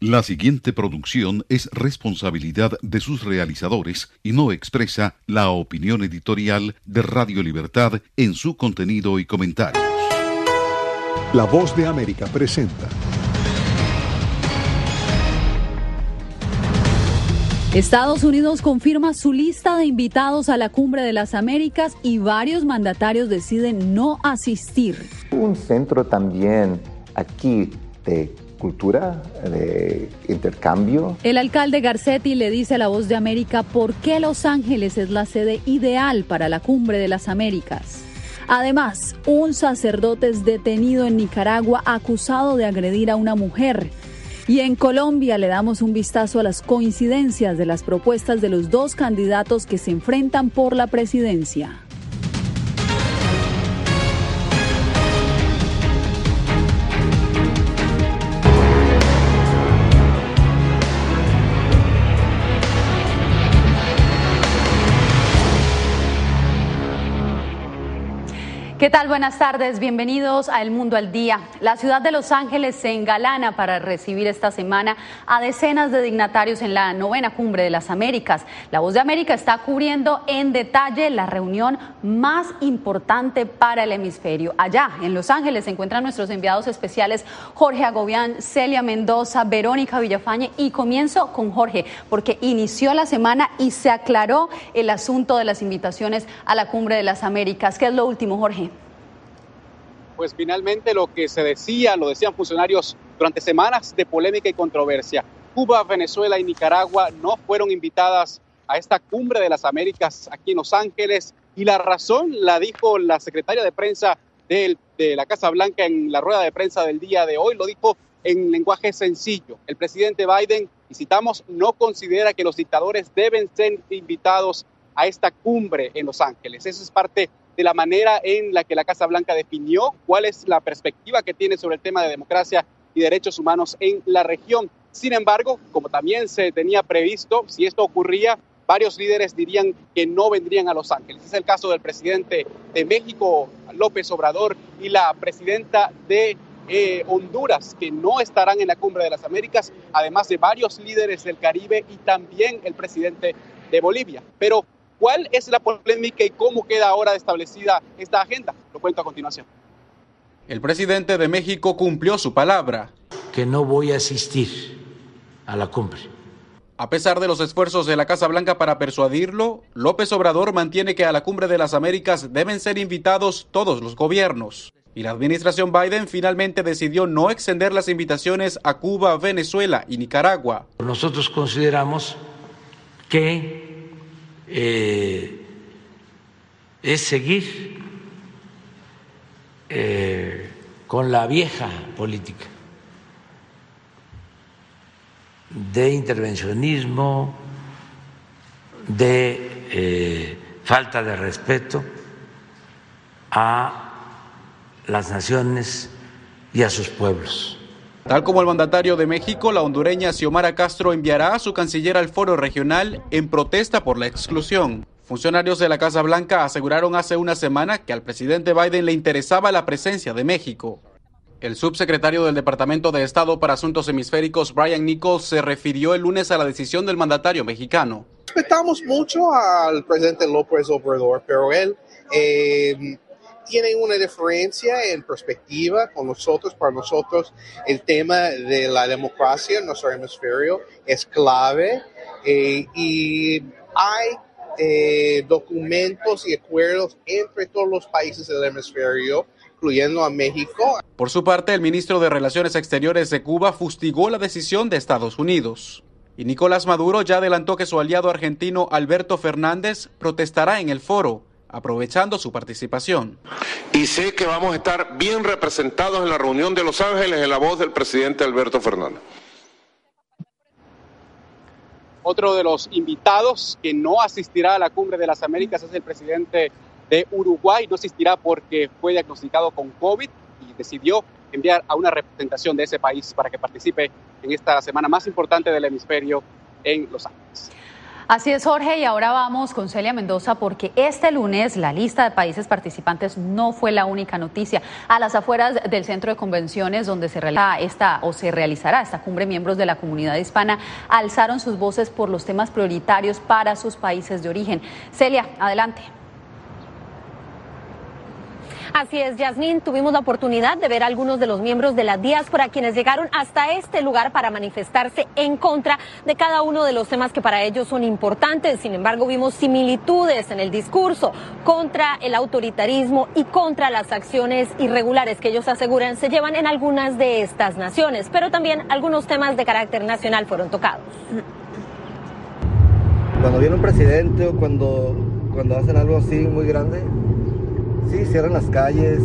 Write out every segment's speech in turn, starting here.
La siguiente producción es responsabilidad de sus realizadores y no expresa la opinión editorial de Radio Libertad en su contenido y comentarios. La voz de América presenta. Estados Unidos confirma su lista de invitados a la Cumbre de las Américas y varios mandatarios deciden no asistir. Un centro también aquí de cultura, de intercambio. El alcalde Garcetti le dice a La Voz de América por qué Los Ángeles es la sede ideal para la Cumbre de las Américas. Además, un sacerdote es detenido en Nicaragua acusado de agredir a una mujer. Y en Colombia le damos un vistazo a las coincidencias de las propuestas de los dos candidatos que se enfrentan por la presidencia. ¿Qué tal? Buenas tardes, bienvenidos a El Mundo al Día. La ciudad de Los Ángeles se engalana para recibir esta semana a decenas de dignatarios en la novena cumbre de las Américas. La Voz de América está cubriendo en detalle la reunión más importante para el hemisferio. Allá, en Los Ángeles, se encuentran nuestros enviados especiales Jorge Agobián, Celia Mendoza, Verónica Villafañe y comienzo con Jorge, porque inició la semana y se aclaró el asunto de las invitaciones a la cumbre de las Américas. ¿Qué es lo último, Jorge? Pues finalmente lo que se decía, lo decían funcionarios durante semanas de polémica y controversia. Cuba, Venezuela y Nicaragua no fueron invitadas a esta cumbre de las Américas aquí en Los Ángeles y la razón la dijo la secretaria de prensa de, la Casa Blanca en la rueda de prensa del día de hoy, lo dijo en lenguaje sencillo. El presidente Biden, y citamos, no considera que los dictadores deben ser invitados a esta cumbre en Los Ángeles. Eso es parte de la manera en la que la Casa Blanca definió cuál es la perspectiva que tiene sobre el tema de democracia y derechos humanos en la región. Sin embargo, como también se tenía previsto, si esto ocurría, varios líderes dirían que no vendrían a Los Ángeles. Es el caso del presidente de México, López Obrador, y la presidenta de eh, Honduras, que no estarán en la Cumbre de las Américas, además de varios líderes del Caribe y también el presidente de Bolivia. Pero ¿Cuál es la polémica y cómo queda ahora establecida esta agenda? Lo cuento a continuación. El presidente de México cumplió su palabra. Que no voy a asistir a la cumbre. A pesar de los esfuerzos de la Casa Blanca para persuadirlo, López Obrador mantiene que a la cumbre de las Américas deben ser invitados todos los gobiernos. Y la administración Biden finalmente decidió no extender las invitaciones a Cuba, Venezuela y Nicaragua. Nosotros consideramos que eh, es seguir eh, con la vieja política de intervencionismo, de eh, falta de respeto a las naciones y a sus pueblos. Tal como el mandatario de México, la hondureña Xiomara Castro enviará a su canciller al foro regional en protesta por la exclusión. Funcionarios de la Casa Blanca aseguraron hace una semana que al presidente Biden le interesaba la presencia de México. El subsecretario del Departamento de Estado para Asuntos Hemisféricos, Brian Nichols, se refirió el lunes a la decisión del mandatario mexicano. Respetamos mucho al presidente López Obrador, pero él eh, tienen una diferencia en perspectiva con nosotros. Para nosotros el tema de la democracia en nuestro hemisferio es clave eh, y hay eh, documentos y acuerdos entre todos los países del hemisferio incluyendo a México. Por su parte, el ministro de Relaciones Exteriores de Cuba fustigó la decisión de Estados Unidos. Y Nicolás Maduro ya adelantó que su aliado argentino Alberto Fernández protestará en el foro aprovechando su participación. Y sé que vamos a estar bien representados en la reunión de Los Ángeles en la voz del presidente Alberto Fernández. Otro de los invitados que no asistirá a la cumbre de las Américas es el presidente de Uruguay. No asistirá porque fue diagnosticado con COVID y decidió enviar a una representación de ese país para que participe en esta semana más importante del hemisferio en Los Ángeles. Así es, Jorge, y ahora vamos con Celia Mendoza porque este lunes la lista de países participantes no fue la única noticia. A las afueras del centro de convenciones donde se realiza esta o se realizará esta cumbre, miembros de la comunidad hispana alzaron sus voces por los temas prioritarios para sus países de origen. Celia, adelante. Así es, Yasmín, tuvimos la oportunidad de ver a algunos de los miembros de la diáspora quienes llegaron hasta este lugar para manifestarse en contra de cada uno de los temas que para ellos son importantes. Sin embargo, vimos similitudes en el discurso contra el autoritarismo y contra las acciones irregulares que ellos aseguran se llevan en algunas de estas naciones, pero también algunos temas de carácter nacional fueron tocados. Cuando viene un presidente o cuando, cuando hacen algo así muy grande, Sí, cierran las calles,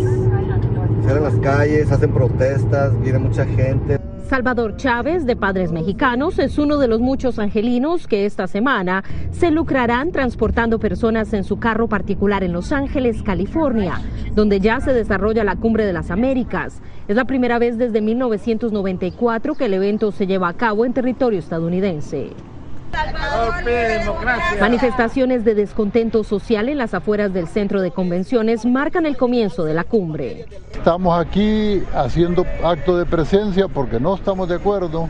cierran las calles, hacen protestas, viene mucha gente. Salvador Chávez, de Padres Mexicanos, es uno de los muchos angelinos que esta semana se lucrarán transportando personas en su carro particular en Los Ángeles, California, donde ya se desarrolla la Cumbre de las Américas. Es la primera vez desde 1994 que el evento se lleva a cabo en territorio estadounidense. Manifestaciones de descontento social en las afueras del centro de convenciones marcan el comienzo de la cumbre. Estamos aquí haciendo acto de presencia porque no estamos de acuerdo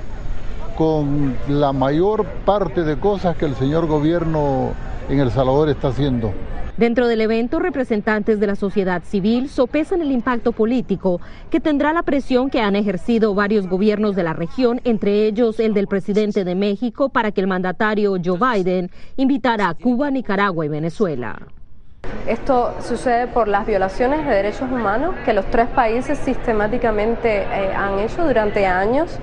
con la mayor parte de cosas que el señor gobierno en El Salvador está haciendo. Dentro del evento, representantes de la sociedad civil sopesan el impacto político que tendrá la presión que han ejercido varios gobiernos de la región, entre ellos el del presidente de México, para que el mandatario Joe Biden invitara a Cuba, Nicaragua y Venezuela. Esto sucede por las violaciones de derechos humanos que los tres países sistemáticamente eh, han hecho durante años.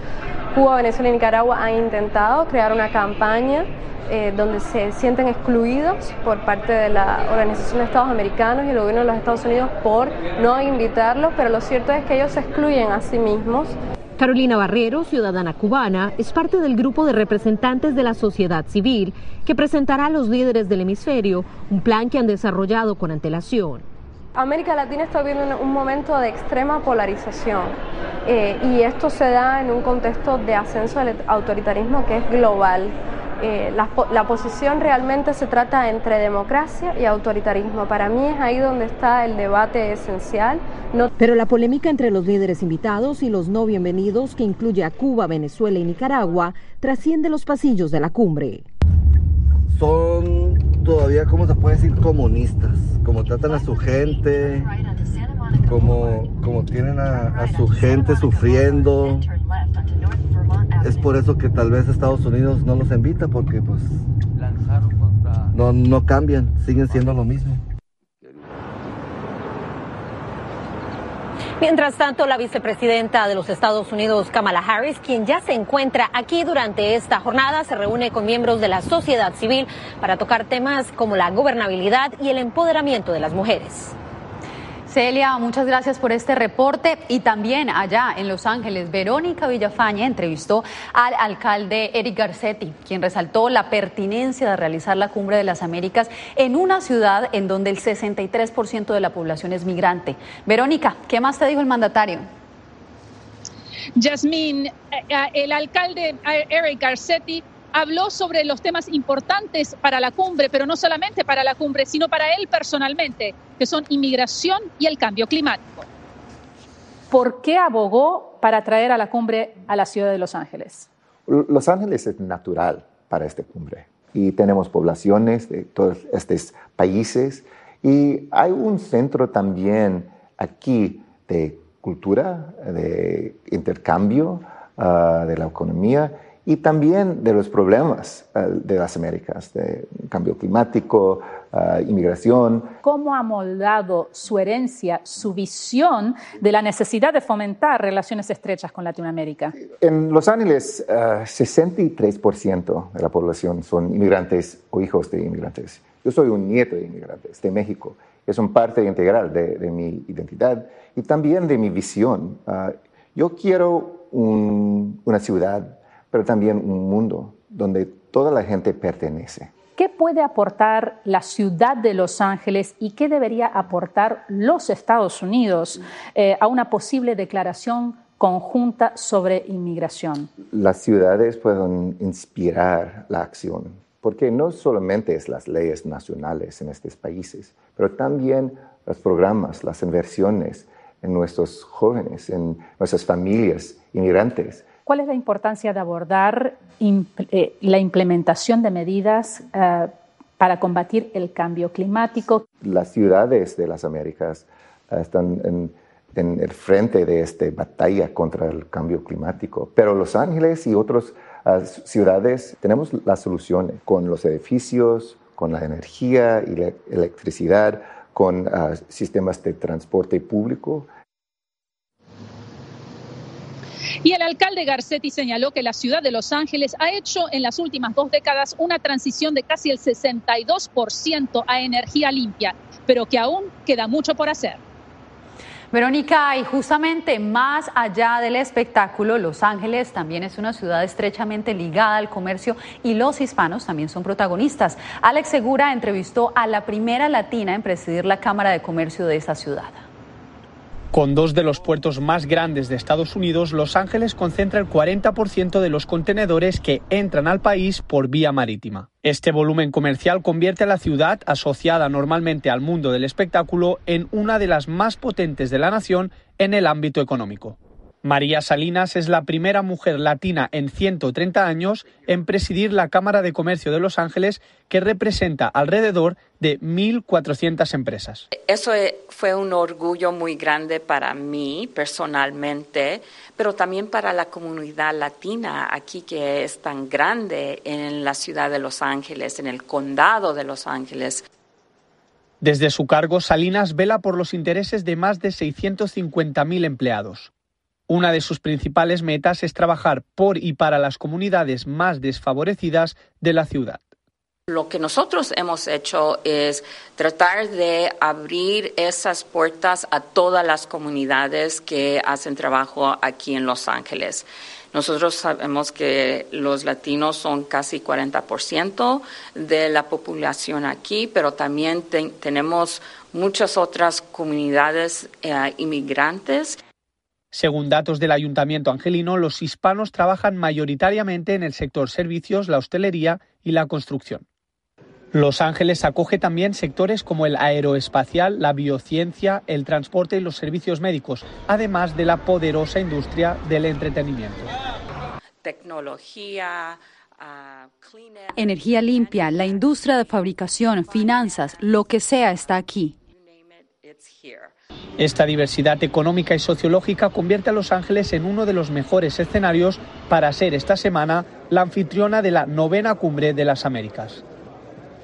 Cuba, Venezuela y Nicaragua han intentado crear una campaña eh, donde se sienten excluidos por parte de la Organización de Estados Americanos y el gobierno de los Estados Unidos por no invitarlos, pero lo cierto es que ellos se excluyen a sí mismos. Carolina Barrero, ciudadana cubana, es parte del grupo de representantes de la sociedad civil que presentará a los líderes del hemisferio un plan que han desarrollado con antelación. América Latina está viviendo un momento de extrema polarización eh, y esto se da en un contexto de ascenso del autoritarismo que es global. Eh, la, posición realmente se trata entre democracia y autoritarismo. Para mí es ahí donde está el debate esencial. Pero la polémica entre los líderes invitados y los no bienvenidos, que incluye a Cuba, Venezuela y Nicaragua, trasciende los pasillos de la cumbre. Son todavía, ¿cómo se puede decir? Comunistas, como tratan a su gente, como, como tienen a su gente sufriendo es por eso que tal vez Estados Unidos no los invita porque pues no, no cambian, siguen siendo lo mismo. Mientras tanto, la vicepresidenta de los Estados Unidos, Kamala Harris, quien ya se encuentra aquí durante esta jornada, se reúne con miembros de la sociedad civil para tocar temas como la gobernabilidad y el empoderamiento de las mujeres. Celia, muchas gracias por este reporte. Y también allá en Los Ángeles, Verónica Villafaña entrevistó al alcalde Eric Garcetti, quien resaltó la pertinencia de realizar la Cumbre de las Américas en una ciudad en donde el 63% de la población es migrante. Verónica, ¿qué más te dijo el mandatario? Yasmín, eh, eh, el alcalde eh, Eric Garcetti habló sobre los temas importantes para la cumbre, pero no solamente para la cumbre, sino para él personalmente, que son inmigración y el cambio climático. ¿Por qué abogó para traer a la cumbre a la ciudad de Los Ángeles? Los Ángeles es natural para esta cumbre y tenemos poblaciones de todos estos países y hay un centro también aquí de cultura, de intercambio, ah, de la economía y también de los problemas eh, de las Américas, de cambio climático, eh, inmigración. ¿Cómo ha moldado su herencia, su visión de la necesidad de fomentar relaciones estrechas con Latinoamérica? En Los Ángeles, 63% eh, de la población son inmigrantes o hijos de inmigrantes. Yo soy un nieto de inmigrantes de México. Es un parte integral de, mi identidad y también de mi visión. yo quiero una ciudad pero también un mundo donde toda la gente pertenece. ¿Qué puede aportar la ciudad de Los Ángeles y qué debería aportar los Estados Unidos eh, a una posible declaración conjunta sobre inmigración? Las ciudades pueden inspirar la acción porque no solamente es las leyes nacionales en estos países, pero también los programas, las inversiones en nuestros jóvenes, en nuestras familias inmigrantes. ¿Cuál es la importancia de abordar eh, la implementación de medidas eh, para combatir el cambio climático? Las ciudades de las Américas eh, están en, el frente de esta batalla contra el cambio climático, pero Los Ángeles y otras ciudades tenemos las soluciones con los edificios, con la energía y la electricidad, con uh, sistemas de transporte público. Y el alcalde Garcetti señaló que la ciudad de Los Ángeles ha hecho en las últimas dos décadas una transición de casi el 62% a energía limpia, pero que aún queda mucho por hacer. Verónica, y justamente más allá del espectáculo, Los Ángeles también es una ciudad estrechamente ligada al comercio y los hispanos también son protagonistas. Alex Segura entrevistó a la primera latina en presidir la Cámara de Comercio de esa ciudad. Con dos de los puertos más grandes de Estados Unidos, Los Ángeles concentra el 40% de los contenedores que entran al país por vía marítima. Este volumen comercial convierte a la ciudad, asociada normalmente al mundo del espectáculo, en una de las más potentes de la nación en el ámbito económico. María Salinas es la primera mujer latina en 130 años en presidir la Cámara de Comercio de Los Ángeles, que representa alrededor de 1.400 empresas. Eso e, fue un orgullo muy grande para mí personalmente, pero también para la comunidad latina aquí que es tan grande en la ciudad de Los Ángeles, en el condado de Los Ángeles. Desde su cargo, Salinas vela por los intereses de más de 650.000 empleados. Una de sus principales metas es trabajar por y para las comunidades más desfavorecidas de la ciudad. Lo que nosotros hemos hecho es tratar de abrir esas puertas a todas las comunidades que hacen trabajo aquí en Los Ángeles. Nosotros sabemos que los latinos son casi 40% de la población aquí, pero también tenemos muchas otras comunidades eh, inmigrantes según datos del Ayuntamiento Angelino, los hispanos trabajan mayoritariamente en el sector servicios, la hostelería y la construcción. Los Ángeles acoge también sectores como el aeroespacial, la biociencia, el transporte y los servicios médicos, además de la poderosa industria del entretenimiento. Tecnología, ah, energía limpia, la industria de fabricación, finanzas, lo que sea está aquí. Esta diversidad económica y sociológica convierte a Los Ángeles en uno de los mejores escenarios para ser esta semana la anfitriona de la novena cumbre de las Américas.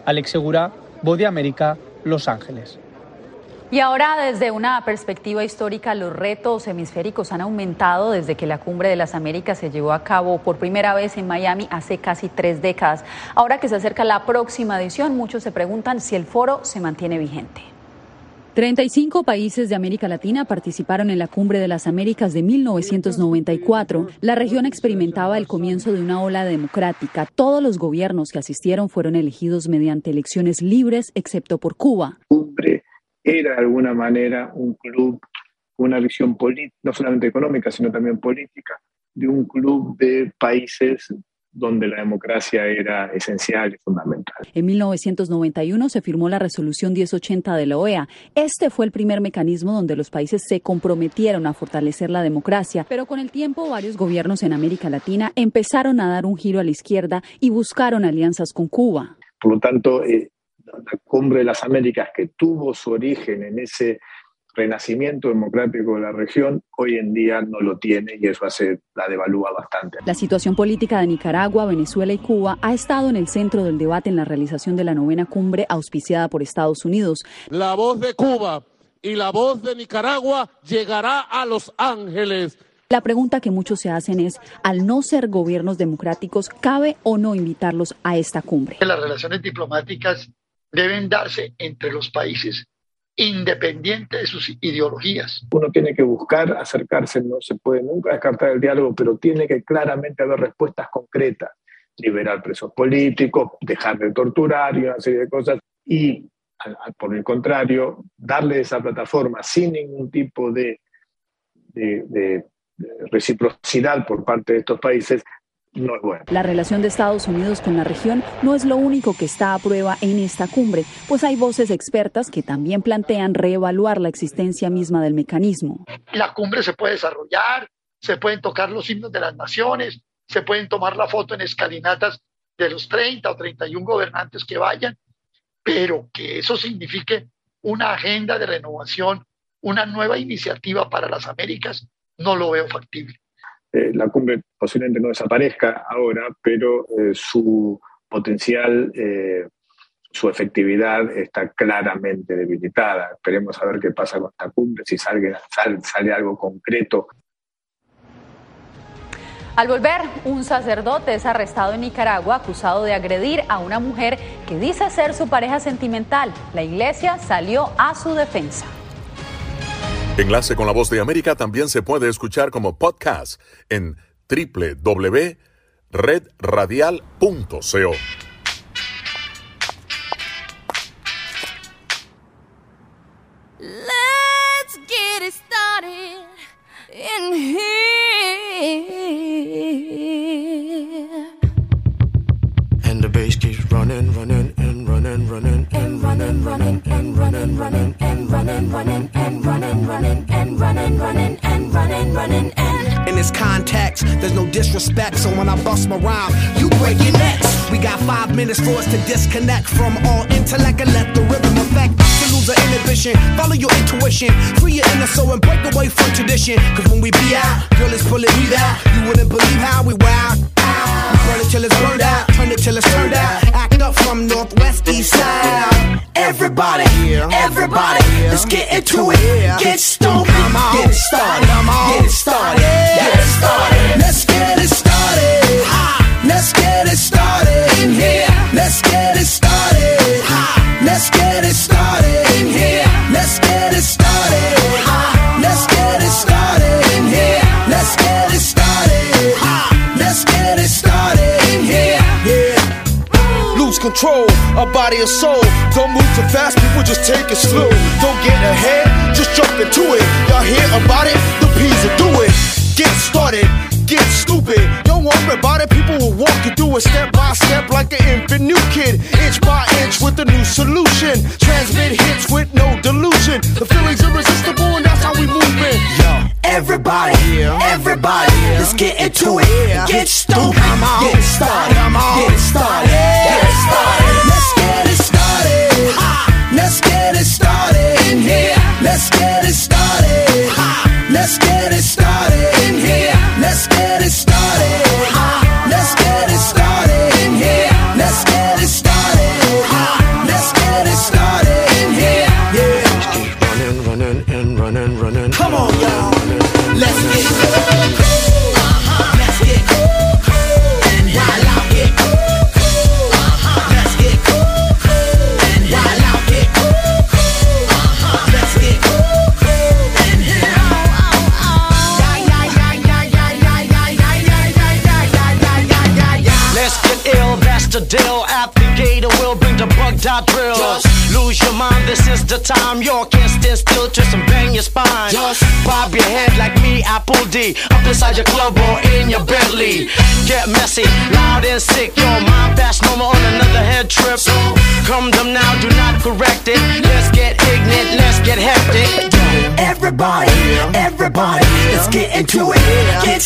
Alex Segura, Voz de América, Los Ángeles. Y ahora, desde una perspectiva histórica, los retos hemisféricos han aumentado desde que la Cumbre de las Américas se llevó a cabo por primera vez en Miami hace casi tres décadas. Ahora que se acerca la próxima edición, muchos se preguntan si el foro se mantiene vigente. 35 países de América Latina participaron en la Cumbre de las Américas de 1994. La región experimentaba el comienzo de una ola democrática. Todos los gobiernos que asistieron fueron elegidos mediante elecciones libres, excepto por Cuba. Cumbre era de alguna manera un club, una visión no solamente económica, sino también política, de un club de países donde la democracia era esencial y fundamental. En 1991 se firmó la resolución 1080 de la OEA. Este fue el primer mecanismo donde los países se comprometieron a fortalecer la democracia, pero con el tiempo varios gobiernos en América Latina empezaron a dar un giro a la izquierda y buscaron alianzas con Cuba. Por lo tanto, eh, la cumbre de las Américas que tuvo su origen en ese renacimiento democrático de la región, hoy en día no lo tiene y eso hace la devalúa bastante. La situación política de Nicaragua, Venezuela y Cuba ha estado en el centro del debate en la realización de la novena cumbre auspiciada por Estados Unidos. La voz de Cuba y la voz de Nicaragua llegará a Los Ángeles. La pregunta que muchos se hacen es, al no ser gobiernos democráticos, ¿cabe o no invitarlos a esta cumbre? Las relaciones diplomáticas deben darse entre los países independiente de sus ideologías. Uno tiene que buscar acercarse, no se puede nunca descartar el diálogo, pero tiene que claramente haber respuestas concretas, liberar presos políticos, dejar de torturar y una serie de cosas, y por el contrario, darle esa plataforma sin ningún tipo de, de reciprocidad por parte de estos países, no es bueno. La relación de Estados Unidos con la región no es lo único que está a prueba en esta cumbre, pues hay voces expertas que también plantean reevaluar la existencia misma del mecanismo. La cumbre se puede desarrollar, se pueden tocar los himnos de las naciones, se pueden tomar la foto en escalinatas de los 30 o 31 gobernantes que vayan, pero que eso signifique una agenda de renovación, una nueva iniciativa para las Américas, no lo veo factible. Eh, la cumbre posiblemente no desaparezca ahora, pero eh, su potencial, eh, su efectividad está claramente debilitada. Esperemos a ver qué pasa con esta cumbre, si sale, sale algo concreto. Al volver, un sacerdote es arrestado en Nicaragua acusado de agredir a una mujer que dice ser su pareja sentimental. La iglesia salió a su defensa. Enlace con la voz de América también se puede escuchar como podcast en www.redradial.co. context, there's no disrespect, so when I bust my rhyme, you break your necks. We got five minutes for us to disconnect from all intellect and let the rhythm affect to lose our inhibition. Follow your intuition, free your inner soul and break away from tradition. Cause when we be out, girl, it's pulling me out. You wouldn't believe how we wow. Burn it till it's burned out, turn it till it's turned out. Act up from northwest east side. Everybody, everybody, let's get into it. Get stupid, get it started, get it started, get it started. Let's get it started. Let's get it started in here. Let's get it started. Let's get it started in here. Let's get it started. Let's get it started in here. Let's get it started. Let's get it started in here. Yeah. Lose control, a body and soul. Don't move too fast, people just take it slow. Don't get ahead, just jump into it. Y'all hear about it? The P's will do it. Get started, get stupid. Don't worry about it, people will walk you through it step by step like an infant new kid. Inch by inch with a new solution. Transmit hits with no delusion. The feeling's irresistible and that's how we move it. Yo. Everybody, everybody, let's get into it. Get stupid, get started, everybody, let's get into it. Get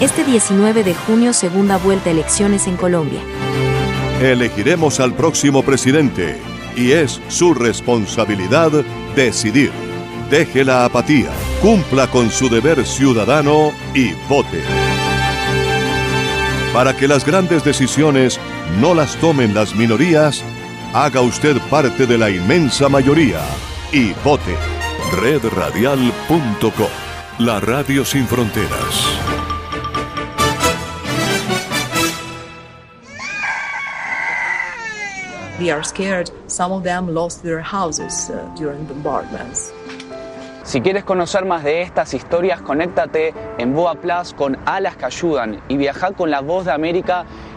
Este 19 de junio, segunda vuelta elecciones en Colombia. Elegiremos al próximo presidente y es su responsabilidad decidir. Deje la apatía, cumpla con su deber ciudadano y vote. Para que las grandes decisiones no las tomen las minorías, haga usted parte de la inmensa mayoría y vote. Redradial.com, la radio sin fronteras. They are scared. Some of them lost their houses uh, during bombardments. Si quieres conocer más de estas historias, conéctate en Boa Plus con Alas que Ayudan y viaja con la voz de América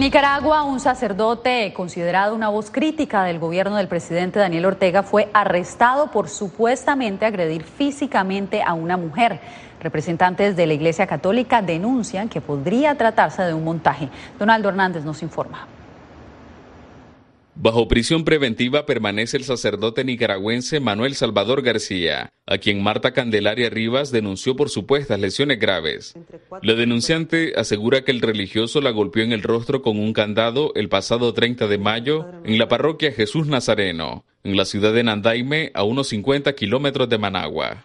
En Nicaragua, un sacerdote considerado una voz crítica del gobierno del presidente Daniel Ortega fue arrestado por supuestamente agredir físicamente a una mujer. Representantes de la Iglesia Católica denuncian que podría tratarse de un montaje. Donaldo Hernández nos informa. Bajo prisión preventiva permanece el sacerdote nicaragüense Manuel Salvador García, a quien Marta Candelaria Rivas denunció por supuestas lesiones graves. La denunciante asegura que el religioso la golpeó en el rostro con un candado el pasado 30 de mayo en la parroquia Jesús Nazareno, en la ciudad de Nandaime, a unos 50 kilómetros de Managua.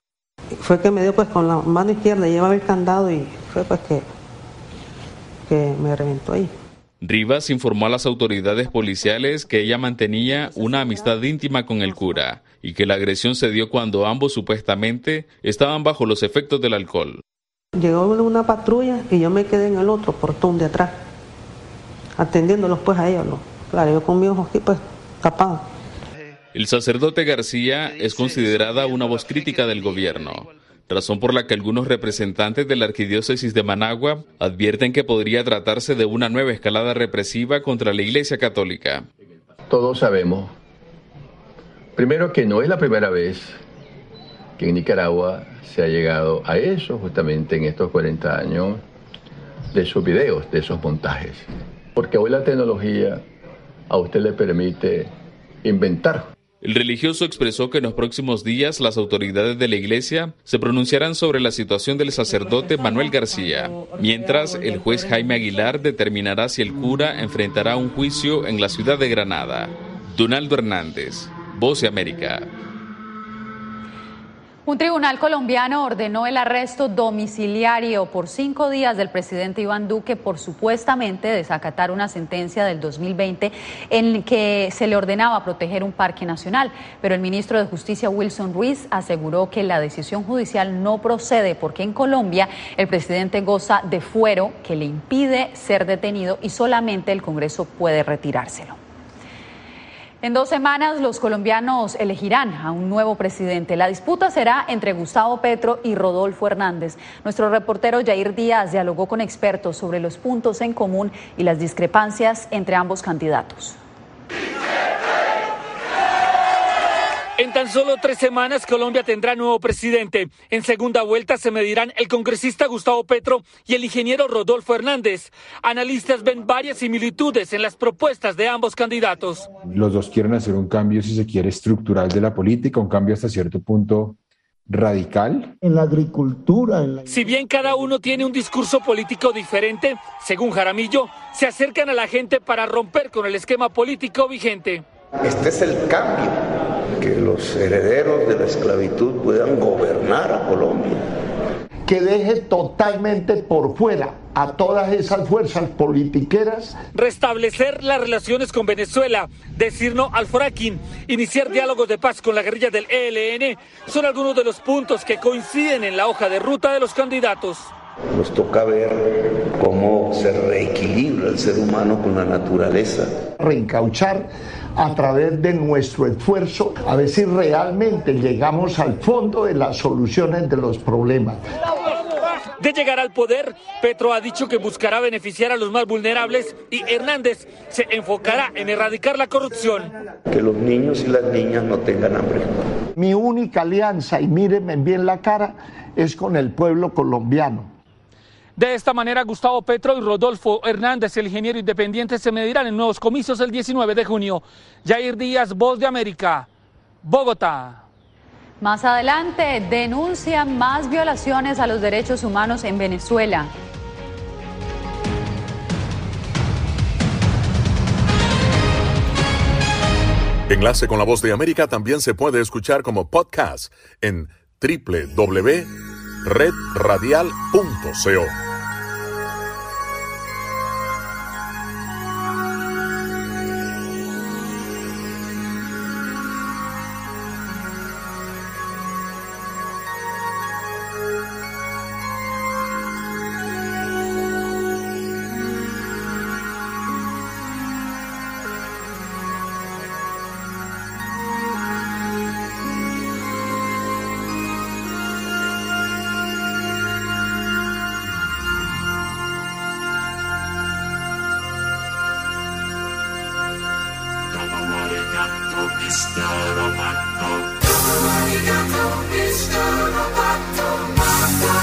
Fue que me dio pues con la mano izquierda, llevaba el candado y fue pues que, que me reventó ahí. Rivas informó a las autoridades policiales que ella mantenía una amistad íntima con el cura y que la agresión se dio cuando ambos supuestamente estaban bajo los efectos del alcohol. Llegó una patrulla y yo me quedé en el otro portón de atrás, atendiéndolos pues a ellos. ¿no? Claro, yo con mi ojo aquí pues tapado. El sacerdote García es considerada una voz crítica del gobierno razón por la que algunos representantes de la Arquidiócesis de Managua advierten que podría tratarse de una nueva escalada represiva contra la Iglesia Católica. Todos sabemos, primero que no es la primera vez que en Nicaragua se ha llegado a eso, justamente en estos 40 años, de esos videos, de esos montajes. Porque hoy la tecnología a usted le permite inventar el religioso expresó que en los próximos días las autoridades de la iglesia se pronunciarán sobre la situación del sacerdote Manuel García, mientras el juez Jaime Aguilar determinará si el cura enfrentará un juicio en la ciudad de Granada. Donaldo Hernández, Voz de América. Un tribunal colombiano ordenó el arresto domiciliario por cinco días del presidente Iván Duque por supuestamente desacatar una sentencia del 2020 en que se le ordenaba proteger un parque nacional. Pero el ministro de Justicia Wilson Ruiz aseguró que la decisión judicial no procede porque en Colombia el presidente goza de fuero que le impide ser detenido y solamente el Congreso puede retirárselo. En dos semanas los colombianos elegirán a un nuevo presidente. La disputa será entre Gustavo Petro y Rodolfo Hernández. Nuestro reportero Jair Díaz dialogó con expertos sobre los puntos en común y las discrepancias entre ambos candidatos. En tan solo tres semanas Colombia tendrá nuevo presidente. En segunda vuelta se medirán el congresista Gustavo Petro y el ingeniero Rodolfo Hernández. Analistas ven varias similitudes en las propuestas de ambos candidatos. Los dos quieren hacer un cambio, si se quiere, estructural de la política, un cambio hasta cierto punto radical. En la agricultura. Si bien cada uno tiene un discurso político diferente, según Jaramillo, se acercan a la gente para romper con el esquema político vigente. Este es el cambio que los herederos de la esclavitud puedan gobernar a Colombia. Que deje totalmente por fuera a todas esas fuerzas politiqueras. Restablecer las relaciones con Venezuela, decir no al fracking, iniciar diálogos de paz con la guerrilla del ELN, son algunos de los puntos que coinciden en la hoja de ruta de los candidatos. Nos toca ver cómo se reequilibra el ser humano con la naturaleza. Reencauchar a través de nuestro esfuerzo a ver si realmente llegamos al fondo de las soluciones de los problemas. De llegar al poder, Petro ha dicho que buscará beneficiar a los más vulnerables y Hernández se enfocará en erradicar la corrupción. Que los niños y las niñas no tengan hambre. Mi única alianza, y mírenme bien la cara, es con el pueblo colombiano. De esta manera, Gustavo Petro y Rodolfo Hernández, el ingeniero independiente, se medirán en nuevos comicios el 19 de junio. Jair Díaz, Voz de América, Bogotá. Más adelante, denuncian más violaciones a los derechos humanos en Venezuela. Enlace con la voz de América también se puede escuchar como podcast en www.redradial.co. our Yorobato. Kamari gato, ish, yorobato, mata,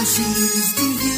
I see you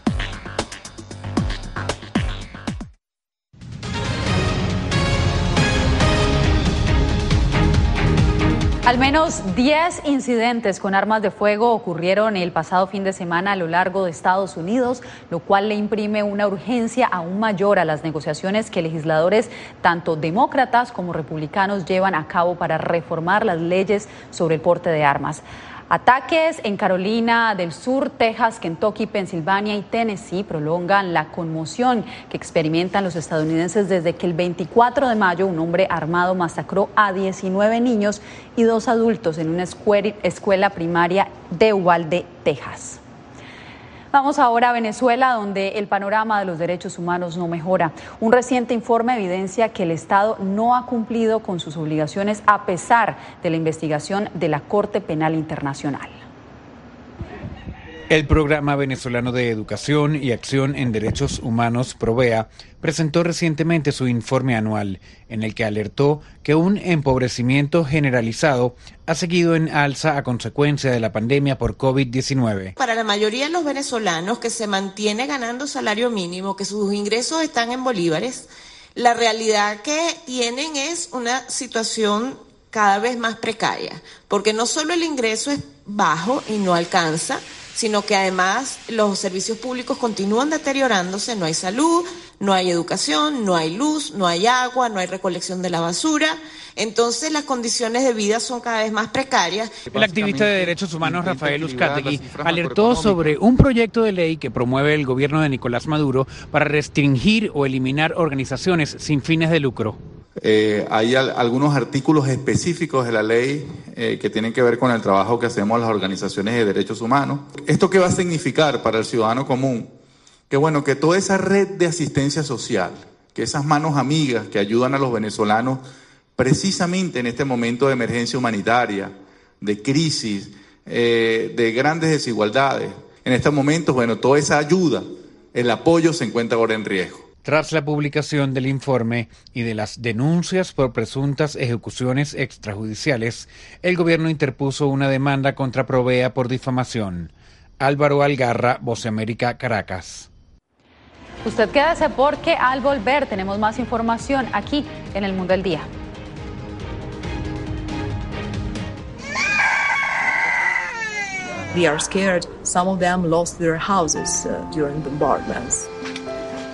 Al menos 10 incidentes con armas de fuego ocurrieron el pasado fin de semana a lo largo de Estados Unidos, lo cual le imprime una urgencia aún mayor a las negociaciones que legisladores, tanto demócratas como republicanos, llevan a cabo para reformar las leyes sobre el porte de armas. Ataques en Carolina del Sur, Texas, Kentucky, Pensilvania y Tennessee prolongan la conmoción que experimentan los estadounidenses desde que el 24 de mayo un hombre armado masacró a 19 niños y dos adultos en una escuela, primaria de Uvalde, Texas. Vamos ahora a Venezuela, donde el panorama de los derechos humanos no mejora. Un reciente informe evidencia que el Estado no ha cumplido con sus obligaciones a pesar de la investigación de la Corte Penal Internacional. El Programa Venezolano de Educación y Acción en Derechos Humanos, PROVEA, presentó recientemente su informe anual, en el que alertó que un empobrecimiento generalizado ha seguido en alza a consecuencia de la pandemia por COVID-19. Para la mayoría de los venezolanos que se mantiene ganando salario mínimo, que sus ingresos están en bolívares, la realidad que tienen es una situación cada vez más precaria, porque no solo el ingreso es bajo y no alcanza, sino que además los servicios públicos continúan deteriorándose, no hay salud, no hay educación, no hay luz, no hay agua, no hay recolección de la basura. Entonces las condiciones de vida son cada vez más precarias. El activista de derechos humanos Rafael Uzcategui alertó sobre un proyecto de ley que promueve el gobierno de Nicolás Maduro para restringir o eliminar organizaciones sin fines de lucro. Eh, hay al- algunos artículos específicos de la ley eh, que tienen que ver con el trabajo que hacemos las organizaciones de derechos humanos. ¿Esto qué va a significar para el ciudadano común? Que bueno, que toda esa red de asistencia social, que esas manos amigas que ayudan a los venezolanos precisamente en este momento de emergencia humanitaria, de crisis, eh, de grandes desigualdades, en estos momentos, bueno, toda esa ayuda, el apoyo se encuentra ahora en riesgo. Tras la publicación del informe y de las denuncias por presuntas ejecuciones extrajudiciales, el gobierno interpuso una demanda contra Provea por difamación. Álvaro Algarra, Voce América, Caracas. Usted quédese porque al volver tenemos más información aquí en el Mundo del Día. They are scared. Some of them lost their houses uh, during bombardments.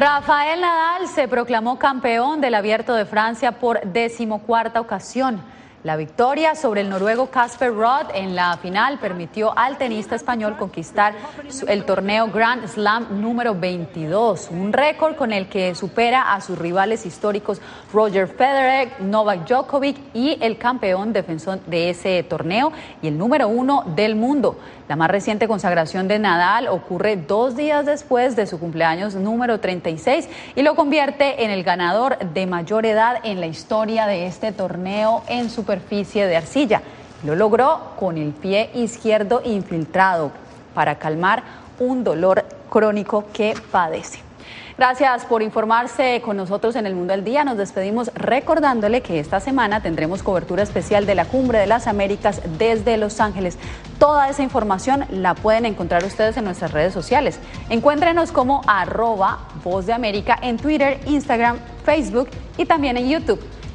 Rafael Nadal se proclamó campeón del Abierto de Francia por decimocuarta ocasión. La victoria sobre el noruego Casper Ruud en la final permitió al tenista español conquistar el torneo Grand Slam número 22, un récord con el que supera a sus rivales históricos Roger Federer, Novak Djokovic y el campeón defensor de ese torneo y el número uno del mundo. La más reciente consagración de Nadal ocurre dos días después de su cumpleaños número 36 y lo convierte en el ganador de mayor edad en la historia de este torneo en de arcilla. Lo logró con el pie izquierdo infiltrado para calmar un dolor crónico que padece. Gracias por informarse con nosotros en el Mundo al Día. Nos despedimos recordándole que esta semana tendremos cobertura especial de la Cumbre de las Américas desde Los Ángeles. Toda esa información la pueden encontrar ustedes en nuestras redes sociales. Encuéntrenos como arroba Voz de América en Twitter, Instagram, Facebook y también en YouTube.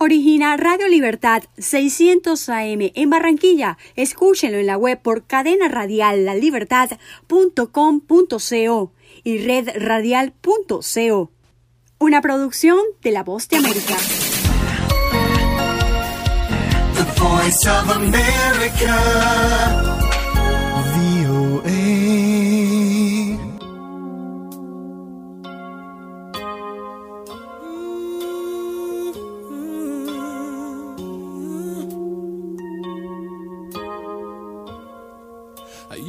Origina Radio Libertad 600 AM en Barranquilla. Escúchenlo en la web por cadena radial lalibertad.com.co y redradial.co. Una producción de La Voz de América. America.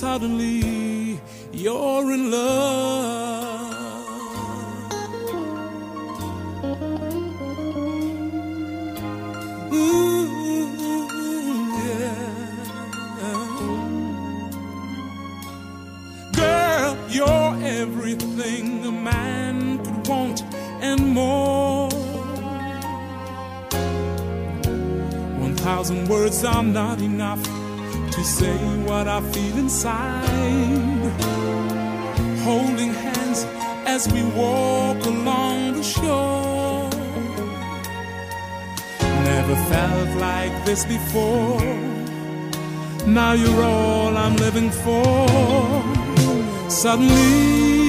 suddenly you're in love. Everything a man could want and more. One thousand words are not enough to say what I feel inside. Holding hands as we walk along the shore. Never felt like this before. Now you're all I'm living for. Suddenly,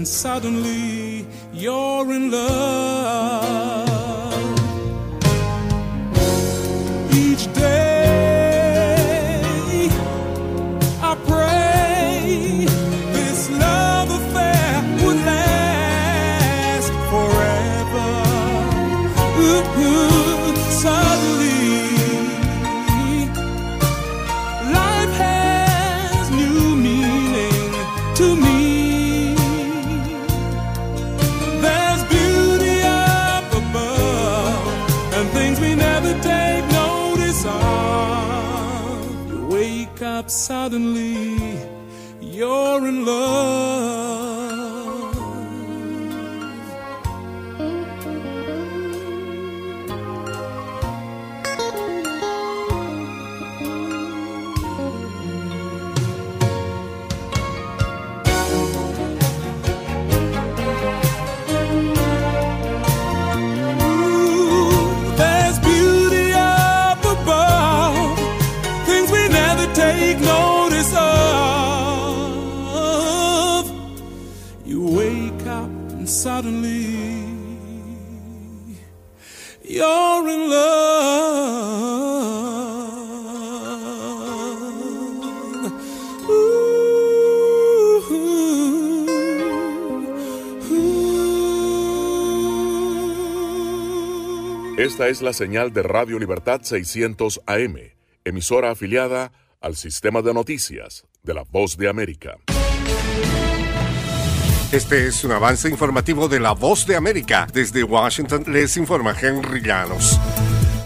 and suddenly you're in love. Esta es la señal de Radio Libertad 600 AM, emisora afiliada al sistema de noticias de la Voz de América. Este es un avance informativo de La Voz de América. Desde Washington les informa Henry Llanos.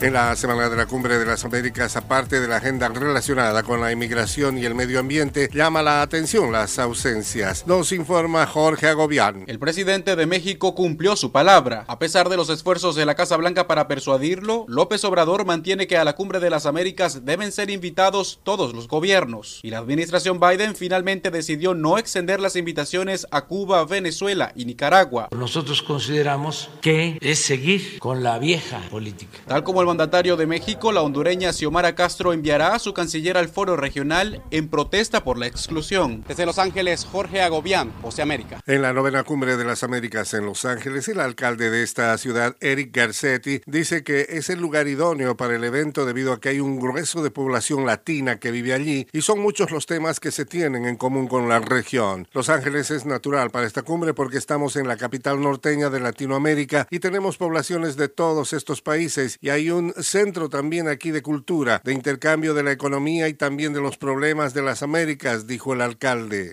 En la Semana de la Cumbre de las Américas, aparte de la agenda relacionada con la inmigración y el medio ambiente, llama la atención las ausencias. Nos informa Jorge Agobián. El presidente de México cumplió su palabra. A pesar de los esfuerzos de la Casa Blanca para persuadirlo, López Obrador mantiene que a la Cumbre de las Américas deben ser invitados todos los gobiernos. Y la administración Biden finalmente decidió no extender las invitaciones a Cuba, Venezuela y Nicaragua. Nosotros consideramos que es seguir con la vieja política. Tal como el mandatario de México, la hondureña Xiomara Castro enviará a su canciller al foro regional en protesta por la exclusión. Desde Los Ángeles, Jorge Agobián, Voz de América. En la novena cumbre de las Américas en Los Ángeles, el alcalde de esta ciudad, Eric Garcetti, dice que es el lugar idóneo para el evento debido a que hay un grueso de población latina que vive allí y son muchos los temas que se tienen en común con la región. Los Ángeles es natural para esta cumbre porque estamos en la capital norteña de Latinoamérica y tenemos poblaciones de todos estos países y hay un centro también aquí de cultura, de intercambio de la economía y también de los problemas de las Américas, dijo el alcalde.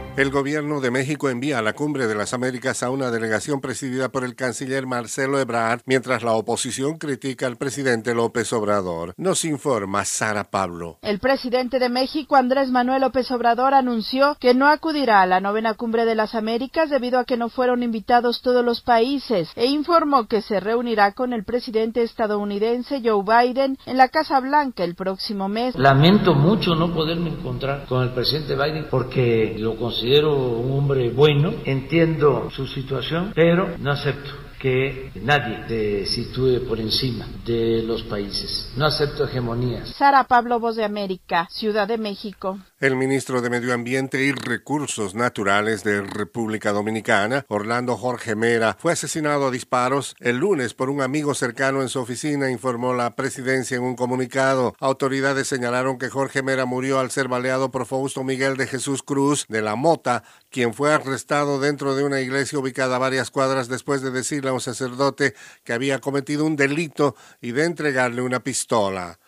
El gobierno de México envía a la Cumbre de las Américas a una delegación presidida por el canciller Marcelo Ebrard, mientras la oposición critica al presidente López Obrador. Nos informa Sara Pablo. El presidente de México, Andrés Manuel López Obrador, anunció que no acudirá a la novena Cumbre de las Américas debido a que no fueron invitados todos los países e informó que se reunirá con el presidente estadounidense Joe Biden en la Casa Blanca el próximo mes. Lamento mucho no poderme encontrar con el presidente Biden porque lo considero un hombre bueno, entiendo su situación, pero no acepto que nadie se sitúe por encima de los países. No acepto hegemonías. Sara Pablo, Voz de América, Ciudad de México. El ministro de Medio Ambiente y Recursos Naturales de República Dominicana, Orlando Jorge Mera, fue asesinado a disparos el lunes por un amigo cercano en su oficina, informó la presidencia en un comunicado. Autoridades señalaron que Jorge Mera murió al ser baleado por Fausto Miguel de Jesús Cruz de la Mota, quien fue arrestado dentro de una iglesia ubicada varias cuadras después de decirle a un sacerdote que había cometido un delito y de entregarle una pistola.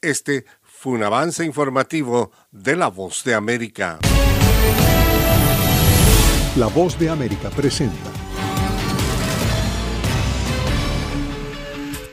Este fue un avance informativo de La Voz de América. La Voz de América presenta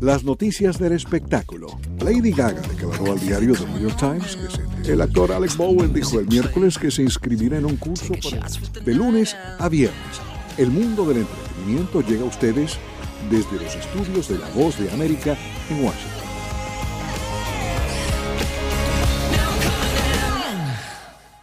Las noticias del espectáculo. Lady Gaga declaró al diario The New York Times que se- el actor Alex Bowen dijo el miércoles que se inscribirá en un curso para- de lunes a viernes. El mundo del entretenimiento llega a ustedes desde los estudios de La Voz de América en Washington.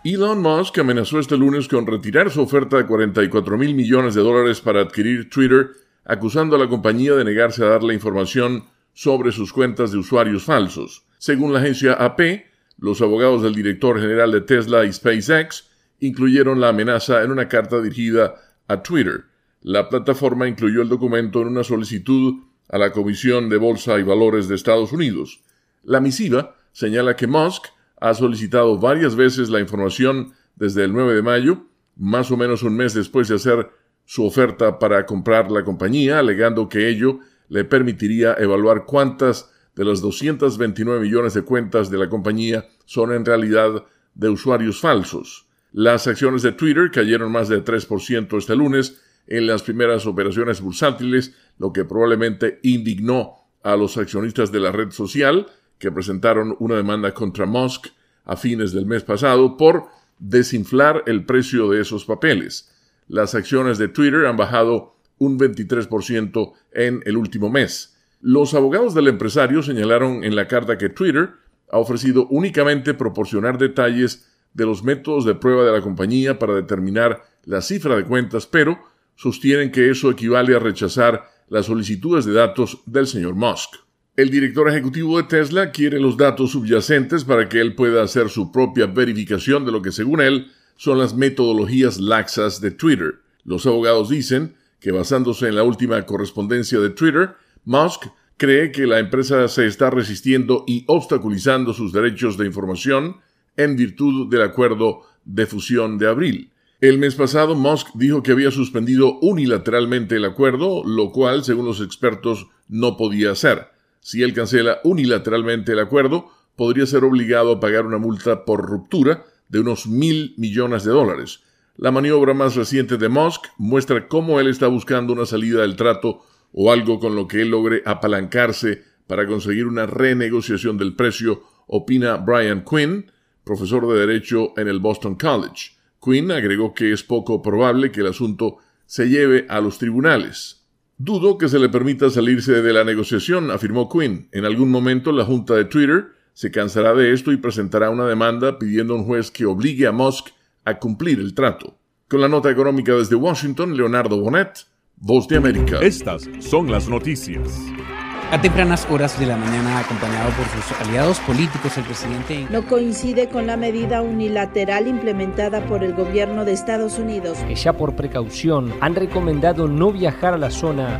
Elon Musk amenazó este lunes con retirar su oferta de 44 mil millones de dólares para adquirir Twitter, acusando a la compañía de negarse a darle información sobre sus cuentas de usuarios falsos. Según la agencia AP, los abogados del director general de Tesla y SpaceX incluyeron la amenaza en una carta dirigida a Twitter. La plataforma incluyó el documento en una solicitud a la Comisión de Bolsa y Valores de Estados Unidos. La misiva señala que Musk ha solicitado varias veces la información desde el 9 de mayo, más o menos un mes después de hacer su oferta para comprar la compañía, alegando que ello le permitiría evaluar cuántas de las 229 millones de cuentas de la compañía son en realidad de usuarios falsos. Las acciones de Twitter cayeron más de 3% este lunes en las primeras operaciones bursátiles, lo que probablemente indignó a los accionistas de la red social, que presentaron una demanda contra Musk a fines del mes pasado por desinflar el precio de esos papeles. Las acciones de Twitter han bajado un 23% en el último mes. Los abogados del empresario señalaron en la carta que Twitter ha ofrecido únicamente proporcionar detalles de los métodos de prueba de la compañía para determinar la cifra de cuentas, pero sostienen que eso equivale a rechazar las solicitudes de datos del señor Musk. El director ejecutivo de Tesla quiere los datos subyacentes para que él pueda hacer su propia verificación de lo que según él son las metodologías laxas de Twitter. Los abogados dicen que basándose en la última correspondencia de Twitter, Musk cree que la empresa se está resistiendo y obstaculizando sus derechos de información en virtud del acuerdo de fusión de abril. El mes pasado, Musk dijo que había suspendido unilateralmente el acuerdo, lo cual, según los expertos, no podía hacer. Si él cancela unilateralmente el acuerdo, podría ser obligado a pagar una multa por ruptura de unos mil millones de dólares. La maniobra más reciente de Musk muestra cómo él está buscando una salida del trato o algo con lo que él logre apalancarse para conseguir una renegociación del precio, opina Brian Quinn, profesor de Derecho en el Boston College. Quinn agregó que es poco probable que el asunto se lleve a los tribunales. Dudo que se le permita salirse de la negociación, afirmó Quinn. En algún momento la junta de Twitter se cansará de esto y presentará una demanda pidiendo a un juez que obligue a Musk a cumplir el trato. Con la nota económica desde Washington, Leonardo Bonet, Voz de América. Estas son las noticias. A tempranas horas de la mañana, acompañado por sus aliados políticos, el presidente... No coincide con la medida unilateral implementada por el gobierno de Estados Unidos. Que ya por precaución han recomendado no viajar a la zona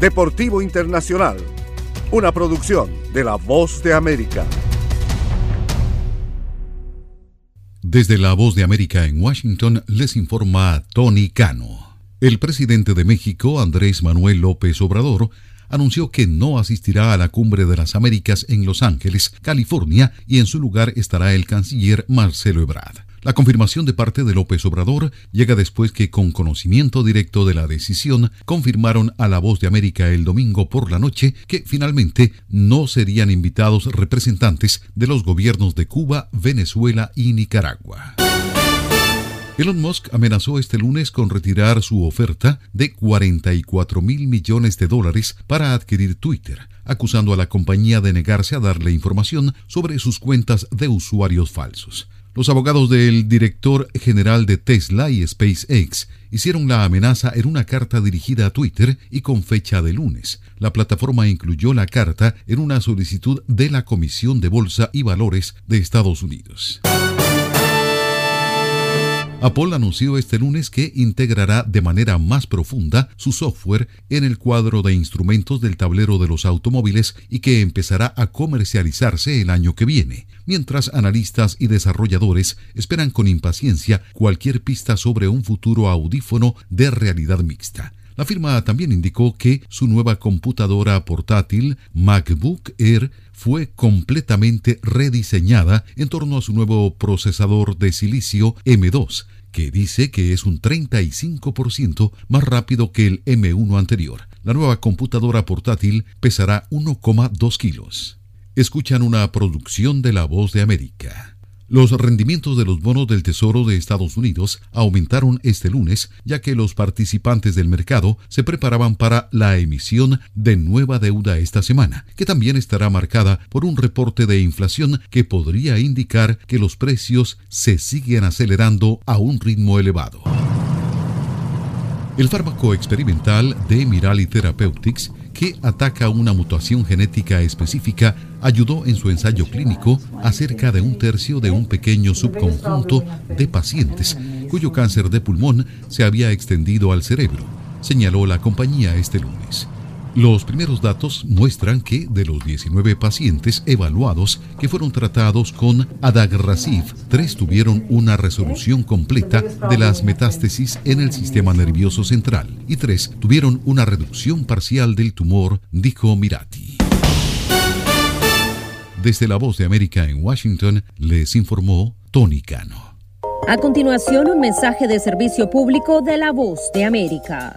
Deportivo Internacional, una producción de La Voz de América. Desde La Voz de América en Washington les informa Tony Cano. El presidente de México, Andrés Manuel López Obrador, anunció que no asistirá a la Cumbre de las Américas en Los Ángeles, California, y en su lugar estará el canciller Marcelo Ebrard. La confirmación de parte de López Obrador llega después que, con conocimiento directo de la decisión, confirmaron a La Voz de América el domingo por la noche que finalmente no serían invitados representantes de los gobiernos de Cuba, Venezuela y Nicaragua. Elon Musk amenazó este lunes con retirar su oferta de 44 mil millones de dólares para adquirir Twitter, acusando a la compañía de negarse a darle información sobre sus cuentas de usuarios falsos. Los abogados del director general de Tesla y SpaceX hicieron la amenaza en una carta dirigida a Twitter y con fecha de lunes. La plataforma incluyó la carta en una solicitud de la Comisión de Bolsa y Valores de Estados Unidos. Apple anunció este lunes que integrará de manera más profunda su software en el cuadro de instrumentos del tablero de los automóviles y que empezará a comercializarse el año que viene, mientras analistas y desarrolladores esperan con impaciencia cualquier pista sobre un futuro audífono de realidad mixta. La firma también indicó que su nueva computadora portátil MacBook Air fue completamente rediseñada en torno a su nuevo procesador de silicio M2, que dice que es un 35% más rápido que el M1 anterior. La nueva computadora portátil pesará 1,2 kilos. Escuchan una producción de La Voz de América. Los rendimientos de los bonos del Tesoro de Estados Unidos aumentaron este lunes, ya que los participantes del mercado se preparaban para la emisión de nueva deuda esta semana, que también estará marcada por un reporte de inflación que podría indicar que los precios se siguen acelerando a un ritmo elevado. El fármaco experimental de Mirali Therapeutics que ataca una mutación genética específica ayudó en su ensayo clínico a cerca de un tercio de un pequeño subconjunto de pacientes cuyo cáncer de pulmón se había extendido al cerebro, señaló la compañía este lunes. Los primeros datos muestran que de los 19 pacientes evaluados que fueron tratados con adagrasib, tres tuvieron una resolución completa de las metástasis en el sistema nervioso central y tres tuvieron una reducción parcial del tumor, dijo Mirati. Desde la voz de América en Washington les informó Tony Cano. A continuación, un mensaje de servicio público de la voz de América.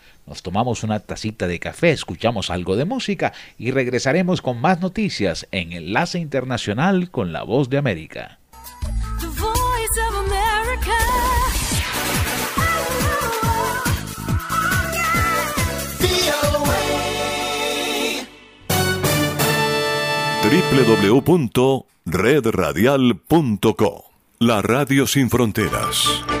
Nos tomamos una tacita de café, escuchamos algo de música y regresaremos con más noticias en Enlace Internacional con la Voz de América. www.redradial.co La Radio Sin Fronteras.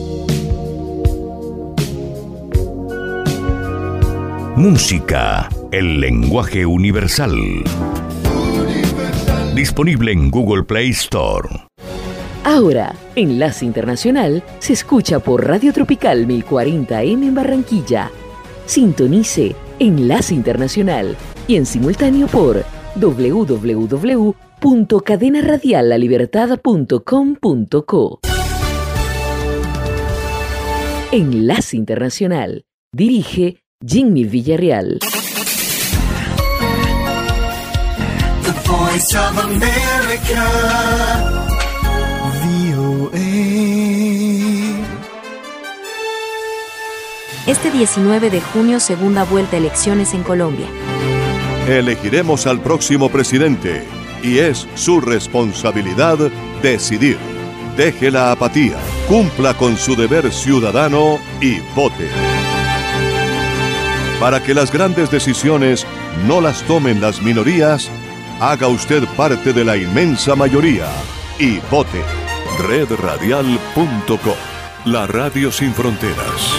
Música, el lenguaje universal. Disponible en Google Play Store. Ahora, Enlace Internacional se escucha por Radio Tropical 1040M en Barranquilla. Sintonice Enlace Internacional y en simultáneo por www.cadenaradiallalibertad.com.co. Enlace Internacional. Dirige Jimmy Villarreal. Este 19 de junio, segunda vuelta elecciones en Colombia. Elegiremos al próximo presidente y es su responsabilidad decidir. Deje la apatía, cumpla con su deber ciudadano y vote para que las grandes decisiones no las tomen las minorías, haga usted parte de la inmensa mayoría y vote. Redradial.co, la radio sin fronteras.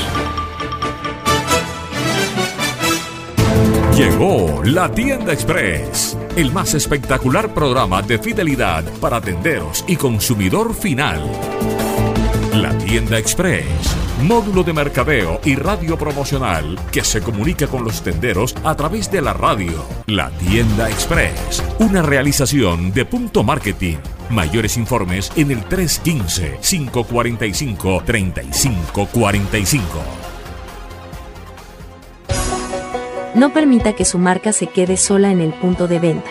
Llegó la tienda express, el más espectacular programa de fidelidad para tenderos y consumidor final. La tienda express módulo de mercadeo y radio promocional que se comunica con los tenderos a través de la radio. La tienda express, una realización de punto marketing Mayores informes en el 315-545-3545. No permita que su marca se quede sola en el punto de venta.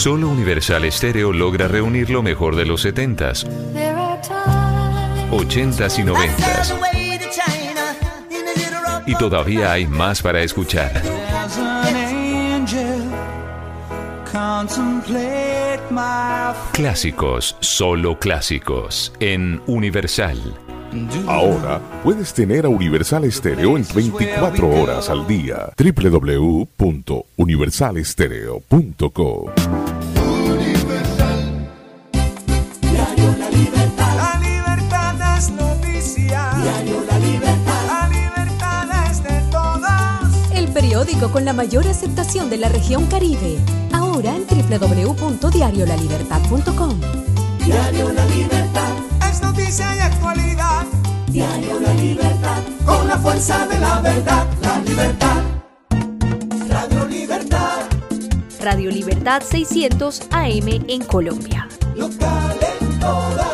Solo Universal Stereo logra reunir lo mejor de los 70s, 80s y 90s. Y todavía hay más para escuchar. Clásicos, solo clásicos, en Universal. Ahora puedes tener a Universal Estéreo en 24 horas al día. www.universalestereo.co Diario La Libertad. La libertad es de todos. El periódico con la mayor aceptación de la región Caribe. Ahora en www.diariolalibertad.com. Diario La Libertad. Es noticia y actualidad. Diario La Libertad. Con la fuerza de la verdad. La libertad. Radio Libertad. Radio Libertad 600 AM en Colombia. Local en toda